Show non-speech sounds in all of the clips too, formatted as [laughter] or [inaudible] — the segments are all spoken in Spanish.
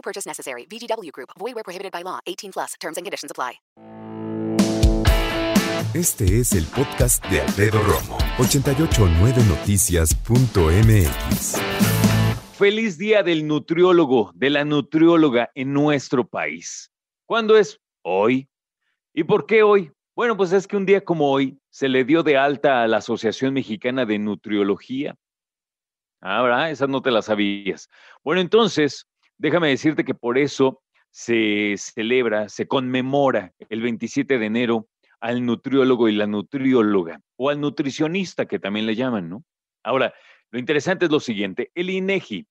No purchase necessary. VGW Group. Void where prohibited by law. 18 plus. Terms and conditions apply. Este es el podcast de Alfredo Romo. 889noticias.mx. Feliz día del nutriólogo, de la nutrióloga en nuestro país. ¿Cuándo es? Hoy. ¿Y por qué hoy? Bueno, pues es que un día como hoy se le dio de alta a la Asociación Mexicana de Nutriología. Ah, ¿verdad? Esas no te las sabías. Bueno, entonces, déjame decirte que por eso se celebra, se conmemora el 27 de enero al nutriólogo y la nutrióloga, o al nutricionista que también le llaman, ¿no? Ahora, lo interesante es lo siguiente, el INEGI,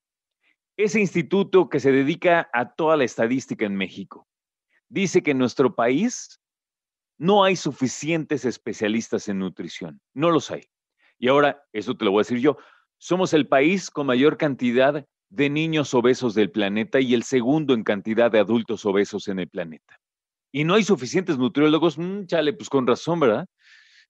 ese instituto que se dedica a toda la estadística en México, dice que en nuestro país no hay suficientes especialistas en nutrición, no los hay. Y ahora, eso te lo voy a decir yo, somos el país con mayor cantidad de niños obesos del planeta y el segundo en cantidad de adultos obesos en el planeta. Y no hay suficientes nutriólogos, mm, chale, pues con razón, ¿verdad?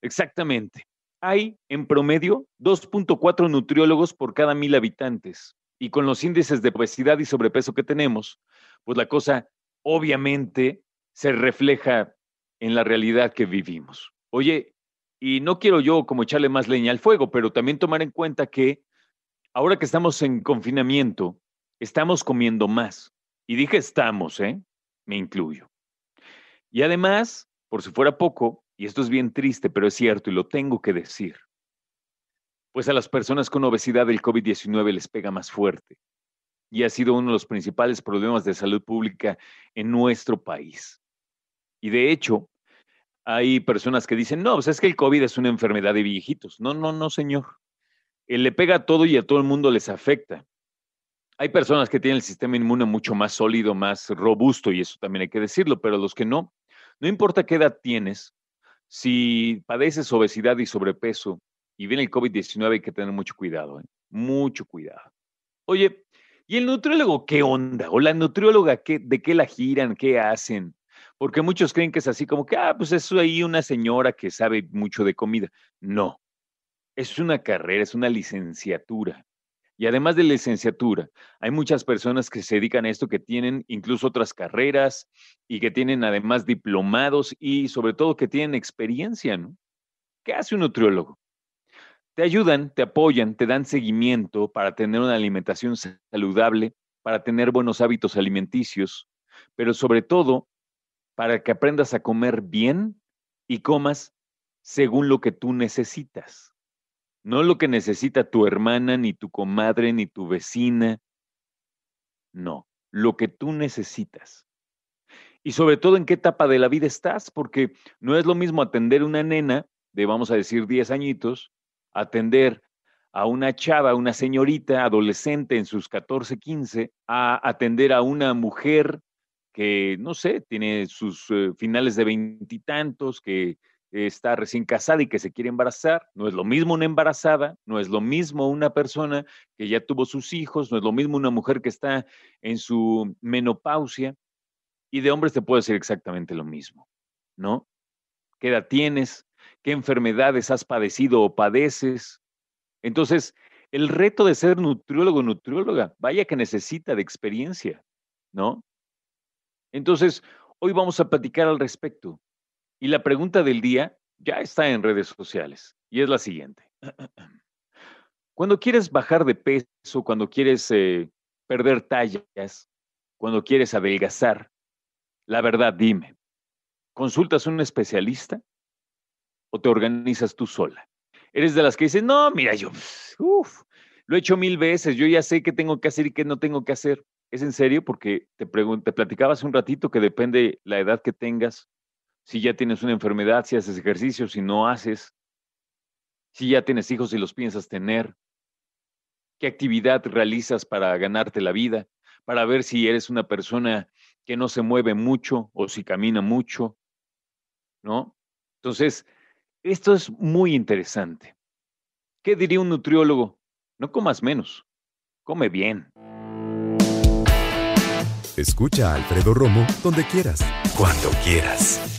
Exactamente. Hay en promedio 2.4 nutriólogos por cada mil habitantes. Y con los índices de obesidad y sobrepeso que tenemos, pues la cosa obviamente se refleja en la realidad que vivimos. Oye, y no quiero yo como echarle más leña al fuego, pero también tomar en cuenta que ahora que estamos en confinamiento, estamos comiendo más. Y dije estamos, ¿eh? Me incluyo. Y además, por si fuera poco, y esto es bien triste, pero es cierto y lo tengo que decir, pues a las personas con obesidad el COVID-19 les pega más fuerte y ha sido uno de los principales problemas de salud pública en nuestro país. Y de hecho, hay personas que dicen, no, pues es que el COVID es una enfermedad de viejitos. No, no, no, señor. Él le pega a todo y a todo el mundo les afecta. Hay personas que tienen el sistema inmune mucho más sólido, más robusto, y eso también hay que decirlo, pero los que no, no importa qué edad tienes, si padeces obesidad y sobrepeso y viene el COVID-19, hay que tener mucho cuidado, ¿eh? mucho cuidado. Oye, ¿y el nutriólogo qué onda? ¿O la nutrióloga de qué la giran? ¿Qué hacen? Porque muchos creen que es así como que, ah, pues es ahí una señora que sabe mucho de comida. No, es una carrera, es una licenciatura. Y además de licenciatura, hay muchas personas que se dedican a esto, que tienen incluso otras carreras y que tienen además diplomados y sobre todo que tienen experiencia, ¿no? ¿Qué hace un nutriólogo? Te ayudan, te apoyan, te dan seguimiento para tener una alimentación saludable, para tener buenos hábitos alimenticios, pero sobre todo para que aprendas a comer bien y comas según lo que tú necesitas. No lo que necesita tu hermana, ni tu comadre, ni tu vecina. No, lo que tú necesitas. Y sobre todo en qué etapa de la vida estás, porque no es lo mismo atender una nena de, vamos a decir, 10 añitos, atender a una chava, una señorita adolescente en sus 14, 15, a atender a una mujer que, no sé, tiene sus eh, finales de veintitantos, que está recién casada y que se quiere embarazar. No es lo mismo una embarazada, no es lo mismo una persona que ya tuvo sus hijos, no es lo mismo una mujer que está en su menopausia. Y de hombres te puedo decir exactamente lo mismo, ¿no? ¿Qué edad tienes? ¿Qué enfermedades has padecido o padeces? Entonces, el reto de ser nutriólogo o nutrióloga, vaya que necesita de experiencia, ¿no? Entonces, hoy vamos a platicar al respecto. Y la pregunta del día ya está en redes sociales y es la siguiente. [clears throat] Cuando quieres bajar de peso, cuando quieres eh, perder tallas, cuando quieres adelgazar, la verdad dime, ¿consultas a un especialista o te organizas tú sola? Eres de las que dicen, no, mira, yo, lo he hecho mil veces, yo ya sé qué tengo que hacer y qué no tengo que hacer. ¿Es en serio? Porque te, te platicaba hace un ratito que depende la edad que tengas, si ya tienes una enfermedad, si haces ejercicio, si no haces, si ya tienes hijos y los piensas tener, qué actividad realizas para ganarte la vida, para ver si eres una persona que no se mueve mucho o si camina mucho, ¿no? Entonces, esto es muy interesante. ¿Qué diría un nutriólogo? No comas menos, come bien. Escucha a Alfredo Romo donde quieras, cuando quieras.